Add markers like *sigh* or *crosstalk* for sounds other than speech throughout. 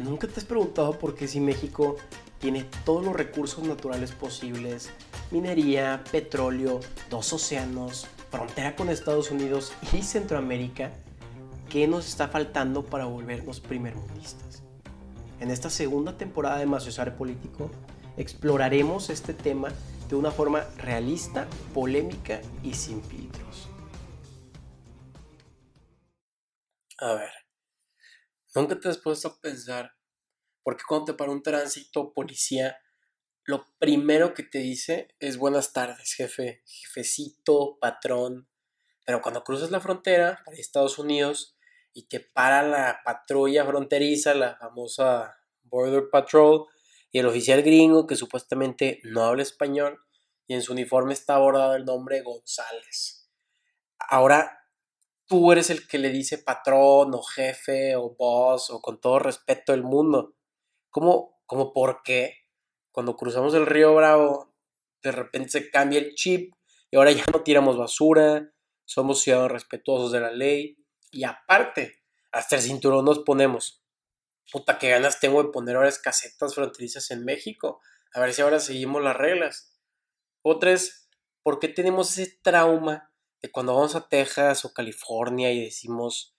¿Nunca te has preguntado por qué si México tiene todos los recursos naturales posibles, minería, petróleo, dos océanos, frontera con Estados Unidos y Centroamérica, qué nos está faltando para volvernos primermundistas? En esta segunda temporada de Maciosar Político exploraremos este tema de una forma realista, polémica y sin filtros. A ver, ¿nunca te has puesto a pensar porque cuando te para un tránsito policía, lo primero que te dice es buenas tardes, jefe, jefecito, patrón. Pero cuando cruzas la frontera para Estados Unidos y te para la patrulla fronteriza, la famosa Border Patrol, y el oficial gringo que supuestamente no habla español y en su uniforme está bordado el nombre González. Ahora tú eres el que le dice patrón o jefe o boss o con todo respeto del mundo. ¿Cómo, cómo por qué cuando cruzamos el río Bravo de repente se cambia el chip y ahora ya no tiramos basura, somos ciudadanos respetuosos de la ley y aparte, hasta el cinturón nos ponemos. Puta, que ganas tengo de poner ahora casetas fronterizas en México. A ver si ahora seguimos las reglas. Otra es, ¿por qué tenemos ese trauma de cuando vamos a Texas o California y decimos,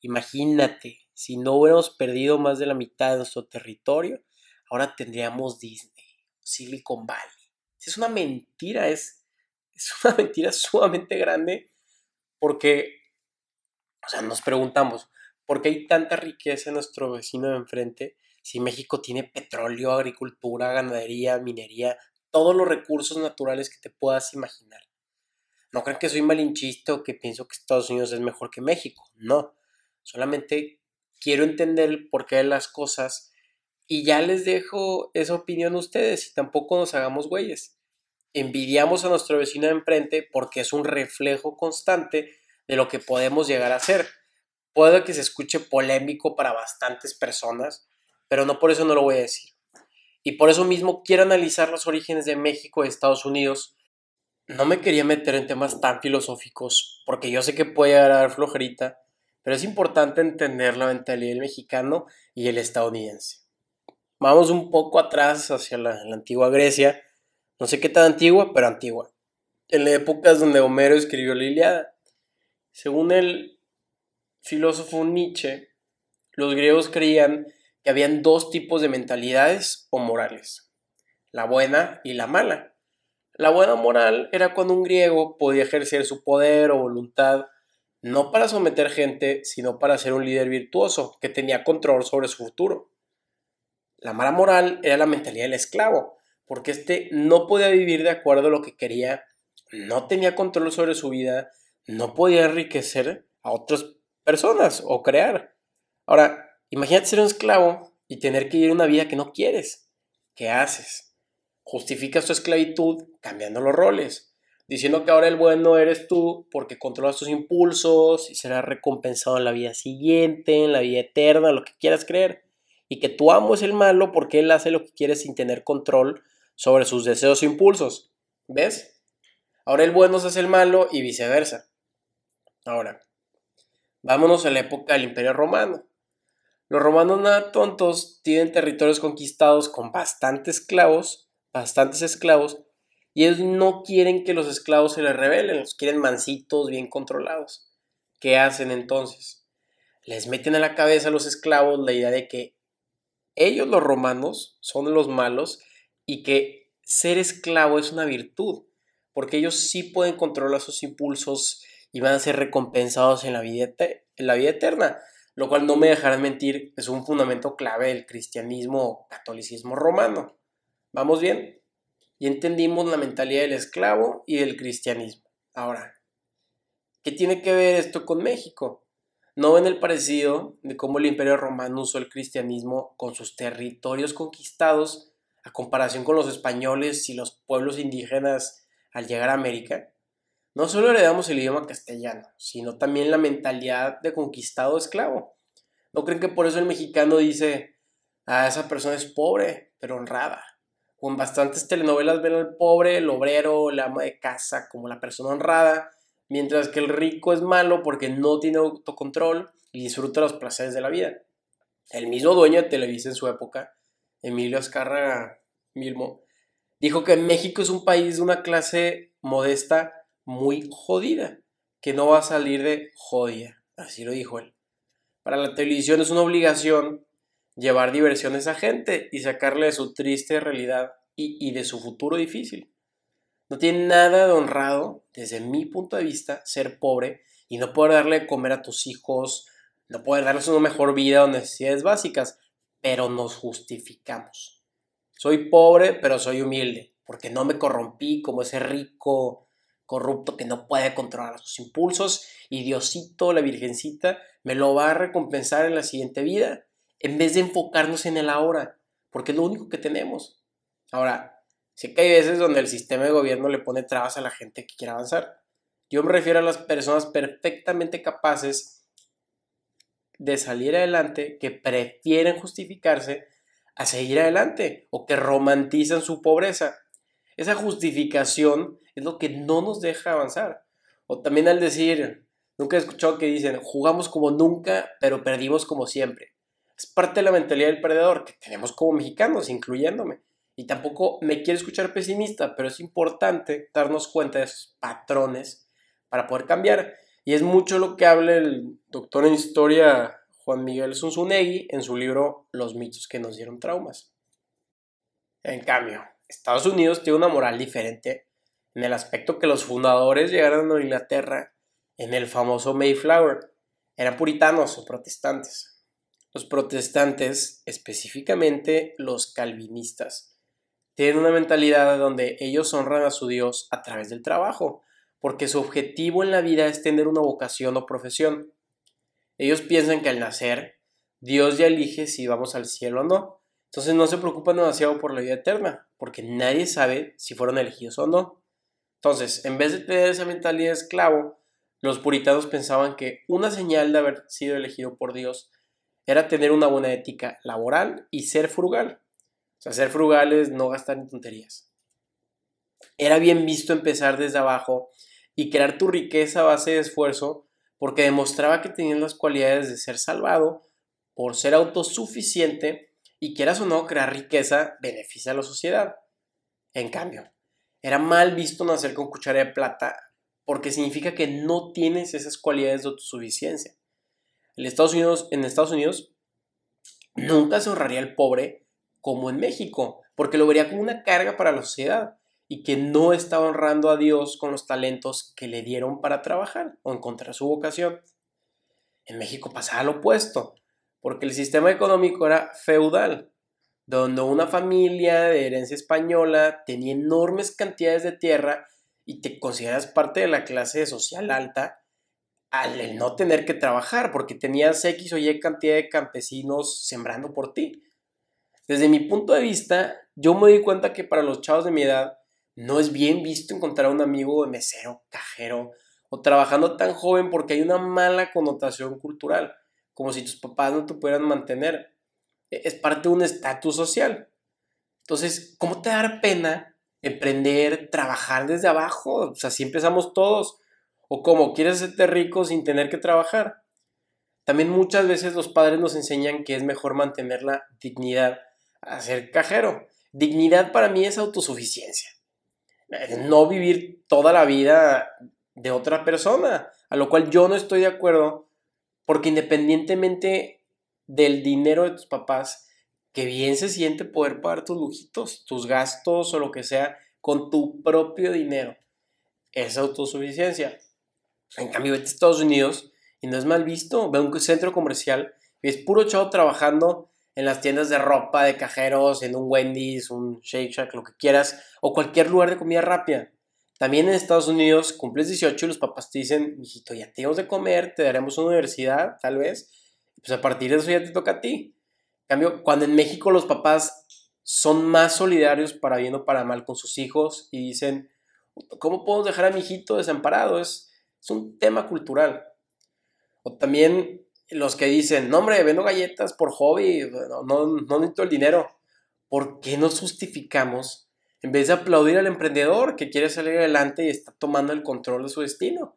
imagínate, si no hubiéramos perdido más de la mitad de nuestro territorio, ahora tendríamos Disney, Silicon Valley. Es una mentira, es, es *laughs* una mentira sumamente grande porque, o sea, nos preguntamos, ¿por qué hay tanta riqueza en nuestro vecino de enfrente si México tiene petróleo, agricultura, ganadería, minería, todos los recursos naturales que te puedas imaginar? No crean que soy malinchista o que pienso que Estados Unidos es mejor que México, no. Solamente quiero entender el porqué las cosas y ya les dejo esa opinión a ustedes y tampoco nos hagamos güeyes. Envidiamos a nuestro vecino de enfrente porque es un reflejo constante de lo que podemos llegar a ser. Puede que se escuche polémico para bastantes personas, pero no por eso no lo voy a decir. Y por eso mismo quiero analizar los orígenes de México y Estados Unidos. No me quería meter en temas tan filosóficos, porque yo sé que puede dar flojerita, pero es importante entender la mentalidad del mexicano y el estadounidense. Vamos un poco atrás hacia la, antigua Grecia, no sé qué tan antigua, pero antigua, en la época donde Homero escribió la Iliada. Según el filósofo Nietzsche, los griegos creían que habían dos tipos de mentalidades o morales, la buena y la mala. La buena moral era cuando un griego podía ejercer su poder o voluntad no para someter gente, sino para ser un líder virtuoso que tenía control sobre su futuro. La mala moral era la mentalidad del esclavo, porque éste no podía vivir de acuerdo a lo que quería, no tenía control sobre su vida, no podía enriquecer a otras personas o crear. Ahora, imagínate ser un esclavo y tener que vivir una vida que no quieres. ¿Qué haces? Justificas tu esclavitud cambiando los roles diciendo que ahora el bueno eres tú porque controlas tus impulsos y serás recompensado en la vida siguiente, en la vida eterna, lo que quieras creer. Y que tu amo es el malo porque él hace lo que quiere sin tener control sobre sus deseos e impulsos. ¿Ves? Ahora el bueno se hace el malo y viceversa. Ahora, vámonos a la época del Imperio Romano. Los romanos nada tontos tienen territorios conquistados con bastantes esclavos, bastantes esclavos, y ellos no quieren que los esclavos se les rebelen, los quieren mansitos, bien controlados. ¿Qué hacen entonces? Les meten a la cabeza a los esclavos la idea de que ellos los romanos son los malos y que ser esclavo es una virtud, porque ellos sí pueden controlar sus impulsos y van a ser recompensados en la vida, en la vida eterna, lo cual no me dejarán mentir, es un fundamento clave del cristianismo o catolicismo romano. ¿Vamos bien? y entendimos la mentalidad del esclavo y del cristianismo. Ahora, ¿qué tiene que ver esto con México? ¿No ven el parecido de cómo el imperio romano usó el cristianismo con sus territorios conquistados a comparación con los españoles y los pueblos indígenas al llegar a América? No solo heredamos el idioma castellano, sino también la mentalidad de conquistado esclavo. ¿No creen que por eso el mexicano dice, a ah, esa persona es pobre, pero honrada? Con bastantes telenovelas ven al pobre, el obrero, el ama de casa como la persona honrada, mientras que el rico es malo porque no tiene autocontrol y disfruta los placeres de la vida. el mismo dueño de Televisa en su época, Emilio Azcarra Milmo, dijo que México es un país de una clase modesta muy jodida, que no va a salir de jodida, así lo dijo él. Para la televisión es una obligación llevar diversión a esa gente y sacarle de su triste realidad y, y de su futuro difícil. No tiene nada de honrado, desde mi punto de vista, ser pobre y no poder darle de comer a tus hijos, no poder darles una mejor vida o necesidades básicas, pero nos justificamos. Soy pobre, pero soy humilde, porque no me corrompí como ese rico corrupto que no puede controlar sus impulsos y Diosito, la Virgencita, me lo va a recompensar en la siguiente vida, en vez de enfocarnos en el ahora, porque es lo único que tenemos. Ahora, sé que hay veces donde el sistema de gobierno le pone trabas a la gente que quiere avanzar. Yo me refiero a las personas perfectamente capaces de salir adelante, que prefieren justificarse a seguir adelante o que romantizan su pobreza. Esa justificación es lo que no nos deja avanzar. O también al decir, nunca he escuchado que dicen, jugamos como nunca, pero perdimos como siempre. Es parte de la mentalidad del perdedor que tenemos como mexicanos, incluyéndome. Y tampoco me quiero escuchar pesimista, pero es importante darnos cuenta de esos patrones para poder cambiar. Y es mucho lo que habla el doctor en historia Juan Miguel Zunzunegui en su libro Los mitos que nos dieron traumas. En cambio, Estados Unidos tiene una moral diferente en el aspecto que los fundadores llegaron a Inglaterra en el famoso Mayflower. Eran puritanos o protestantes. Los protestantes, específicamente los calvinistas, tienen una mentalidad donde ellos honran a su Dios a través del trabajo, porque su objetivo en la vida es tener una vocación o profesión. Ellos piensan que al nacer, Dios ya elige si vamos al cielo o no. Entonces no se preocupan demasiado por la vida eterna, porque nadie sabe si fueron elegidos o no. Entonces, en vez de tener esa mentalidad de esclavo, los puritanos pensaban que una señal de haber sido elegido por Dios era tener una buena ética laboral y ser frugal. O sea, ser frugal es no gastar en tonterías. Era bien visto empezar desde abajo y crear tu riqueza a base de esfuerzo porque demostraba que tenías las cualidades de ser salvado por ser autosuficiente y quieras o no crear riqueza beneficia a la sociedad. En cambio, era mal visto nacer con cuchara de plata porque significa que no tienes esas cualidades de autosuficiencia. En Estados Unidos, en Estados Unidos nunca se ahorraría el pobre como en México, porque lo vería como una carga para la sociedad y que no estaba honrando a Dios con los talentos que le dieron para trabajar o encontrar su vocación. En México pasaba lo opuesto, porque el sistema económico era feudal, donde una familia de herencia española tenía enormes cantidades de tierra y te consideras parte de la clase social alta al no tener que trabajar, porque tenías X o Y cantidad de campesinos sembrando por ti. Desde mi punto de vista, yo me di cuenta que para los chavos de mi edad, no es bien visto encontrar a un amigo de mesero, cajero o trabajando tan joven porque hay una mala connotación cultural, como si tus papás no te pudieran mantener. E, es parte de un estatus social. Entonces, ¿cómo te da pena emprender, trabajar desde abajo? O sea, así empezamos todos. O como quieres hacerte rico sin tener que trabajar. También muchas veces los padres nos enseñan que es mejor mantener la dignidad a ser cajero. Dignidad para mí es autosuficiencia no vivir toda la vida de otra persona, a lo cual yo no estoy de acuerdo, porque independientemente del dinero de tus papás, que bien se siente poder pagar tus lujitos, tus gastos o lo que sea con tu propio dinero. Es autosuficiencia. En cambio, vete a Estados Unidos y no es mal visto. Ve un centro comercial y es puro chavo trabajando en las tiendas de ropa, de cajeros, en un Wendy's, un Shake Shack, lo que quieras, o cualquier lugar de comida rápida. También en Estados Unidos cumples 18 y los papás te dicen, hijito, ya te de comer, te daremos una universidad, tal vez. Pues a partir de eso ya te toca a ti. En cambio, cuando en México los papás son más solidarios para bien o para mal con sus hijos y dicen, ¿cómo puedo dejar a mi hijito desamparado? Es, es un tema cultural. O también los que dicen, no hombre, vendo galletas por hobby, no, no, necesito el dinero. ¿Por qué nos justificamos en vez de aplaudir al emprendedor que quiere salir adelante y está tomando el control de su destino?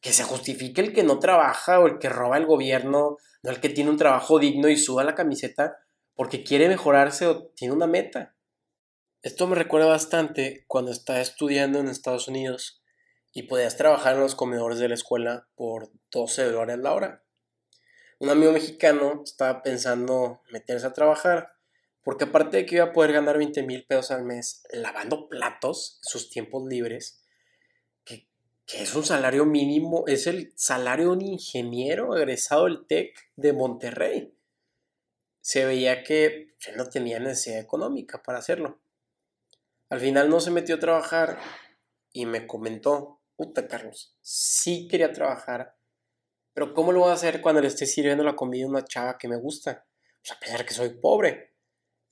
que se justifique el que no trabaja o el que roba el gobierno, no el que tiene un trabajo digno y suda la camiseta porque quiere mejorarse o tiene una meta. Esto me recuerda bastante cuando estaba estudiando en Estados Unidos y podías trabajar en los comedores de la escuela por 12 dólares la hora. Un amigo mexicano estaba pensando meterse a trabajar porque aparte de que iba a poder ganar 20 mil pesos al mes lavando platos en sus tiempos libres, que es un salario mínimo, es el salario de un ingeniero egresado del TEC de Monterrey. Se veía que no tenía necesidad económica para hacerlo. Al final no se metió a trabajar y me comentó, puta Carlos, sí quería trabajar, pero ¿cómo lo voy a hacer cuando le esté sirviendo la comida a una chava que me gusta? A pesar que soy pobre.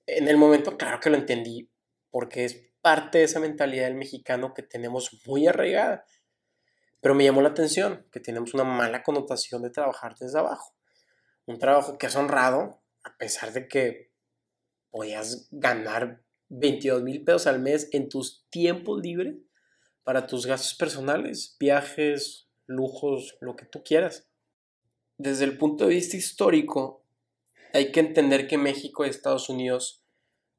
En el momento, claro que lo entendí, porque es parte de esa mentalidad del mexicano que tenemos muy arraigada pero me llamó la atención que tenemos una mala connotación de trabajar desde abajo. Un trabajo que has honrado, a pesar de que podías ganar 22 mil pesos al mes en tus tiempos libres para tus gastos personales, viajes, lujos, lo que tú quieras. Desde el punto de vista histórico, hay que entender que México y Estados Unidos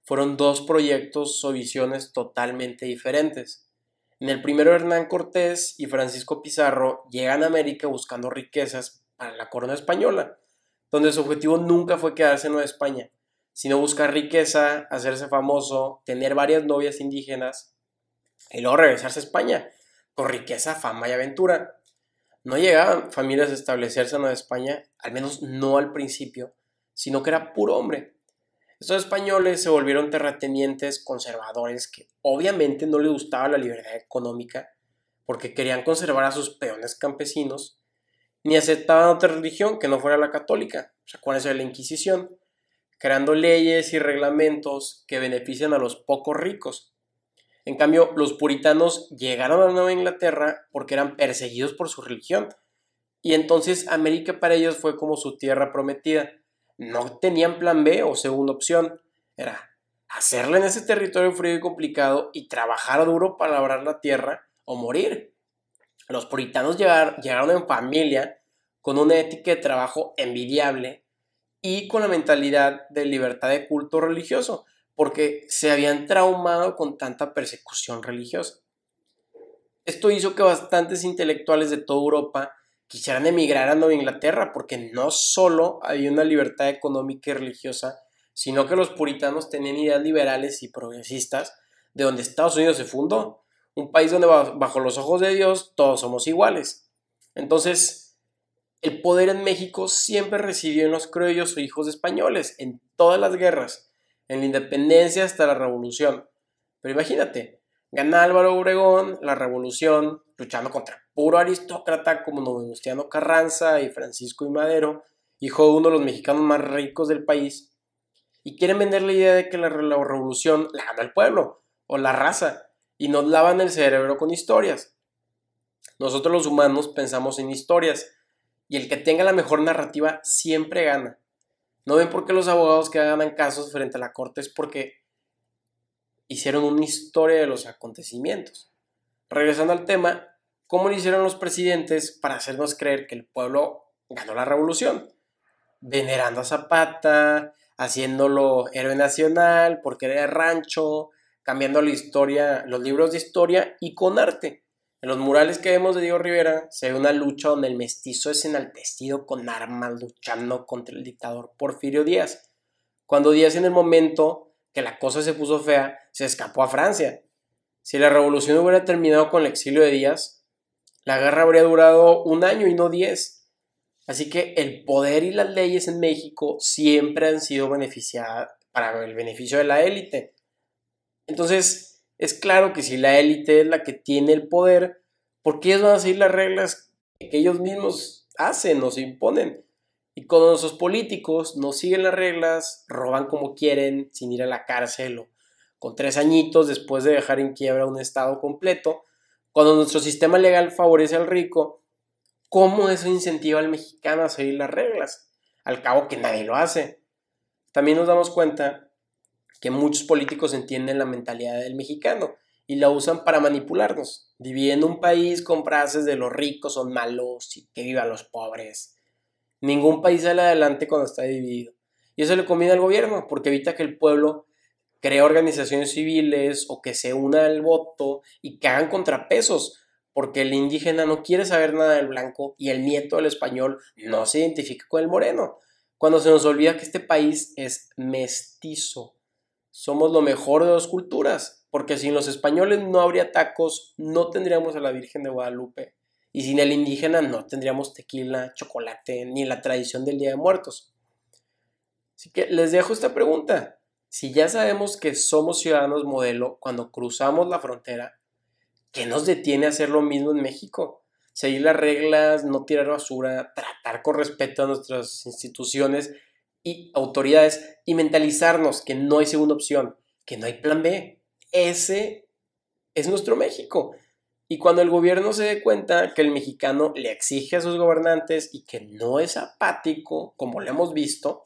fueron dos proyectos o visiones totalmente diferentes. En el primero Hernán Cortés y Francisco Pizarro llegan a América buscando riquezas para la corona española, donde su objetivo nunca fue quedarse en Nueva España, sino buscar riqueza, hacerse famoso, tener varias novias indígenas y luego regresarse a España con riqueza, fama y aventura. No llegaban familias a establecerse en Nueva España, al menos no al principio, sino que era puro hombre. Estos españoles se volvieron terratenientes conservadores que obviamente no les gustaba la libertad económica porque querían conservar a sus peones campesinos, ni aceptaban otra religión que no fuera la católica, ¿se acuerdan de la Inquisición? Creando leyes y reglamentos que benefician a los pocos ricos. En cambio, los puritanos llegaron a Nueva Inglaterra porque eran perseguidos por su religión, y entonces América para ellos fue como su tierra prometida no tenían plan B o segunda opción. Era hacerle en ese territorio frío y complicado y trabajar duro para labrar la tierra o morir. Los puritanos llegaron en familia con una ética de trabajo envidiable y con la mentalidad de libertad de culto religioso, porque se habían traumado con tanta persecución religiosa. Esto hizo que bastantes intelectuales de toda Europa quisieran emigrar a Nueva Inglaterra, porque no solo había una libertad económica y religiosa, sino que los puritanos tenían ideas liberales y progresistas, de donde Estados Unidos se fundó, un país donde bajo los ojos de Dios todos somos iguales. Entonces, el poder en México siempre residió en los criollos o hijos españoles, en todas las guerras, en la independencia hasta la revolución. Pero imagínate, gana Álvaro Obregón, la revolución, luchando contra puro aristócrata como Venustiano Carranza y Francisco y Madero, hijo de uno de los mexicanos más ricos del país, y quieren vender la idea de que la, revolución la gana el pueblo o la raza, y nos lavan el cerebro con historias. Nosotros los humanos pensamos en historias, y el que tenga la mejor narrativa siempre gana. No ven por qué los abogados que ganan casos frente a la corte es porque hicieron una historia de los acontecimientos. Regresando al tema, ¿cómo lo hicieron los presidentes para hacernos creer que el pueblo ganó la revolución? Venerando a Zapata, haciéndolo héroe nacional, porque era rancho, cambiando la historia, los libros de historia y con arte. En los murales que vemos de Diego Rivera se ve una lucha donde el mestizo es enaltecido con armas luchando contra el dictador Porfirio Díaz. Cuando Díaz en el momento que la cosa se puso fea, se escapó a Francia si la revolución hubiera terminado con el exilio de Díaz, la guerra habría durado un año y no diez. Así que el poder y las leyes en México siempre han sido beneficiadas para el beneficio de la élite. Entonces, es claro que si la élite es la que tiene el poder, ¿por qué ellos van a seguir las reglas que ellos mismos hacen se imponen? Y cuando nuestros políticos no siguen las reglas, roban como quieren, sin ir a la cárcel o con tres añitos después de dejar en quiebra un Estado completo, cuando nuestro sistema legal favorece al rico, ¿cómo eso incentiva al mexicano a seguir las reglas? Al cabo que nadie lo hace. También nos damos cuenta que muchos políticos entienden la mentalidad del mexicano y la usan para manipularnos, dividiendo un país con frases de los ricos son malos y que vivan los pobres. Ningún país sale adelante cuando está dividido. Y eso le conviene al gobierno, porque evita que el pueblo cree organizaciones civiles o que se una al voto y que hagan contrapesos, porque el indígena no quiere saber nada del blanco y el nieto del español no se identifica con el moreno. Cuando se nos olvida que este país es mestizo. Somos lo mejor de dos culturas, porque sin los españoles no habría tacos, no tendríamos a la Virgen de Guadalupe, y sin el indígena no tendríamos tequila, chocolate, ni la tradición del Día de Muertos. Así que les dejo esta pregunta. Si ya sabemos que somos ciudadanos modelo cuando cruzamos la frontera, ¿qué nos detiene a hacer lo mismo en México? Seguir las reglas, no tirar basura, tratar con respeto a nuestras instituciones y autoridades y mentalizarnos que no hay segunda opción, que no hay plan B. Ese es nuestro México. Y cuando el gobierno se dé cuenta que el mexicano le exige a sus gobernantes y que no es apático, como lo hemos visto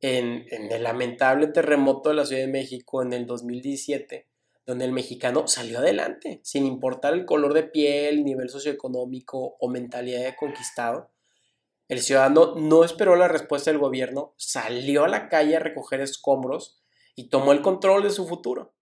en, el lamentable terremoto de la Ciudad de México en el 2017, donde el mexicano salió adelante, sin importar el color de piel, nivel socioeconómico o mentalidad de conquistado. El ciudadano no esperó la respuesta del gobierno, salió a la calle a recoger escombros y tomó el control de su futuro.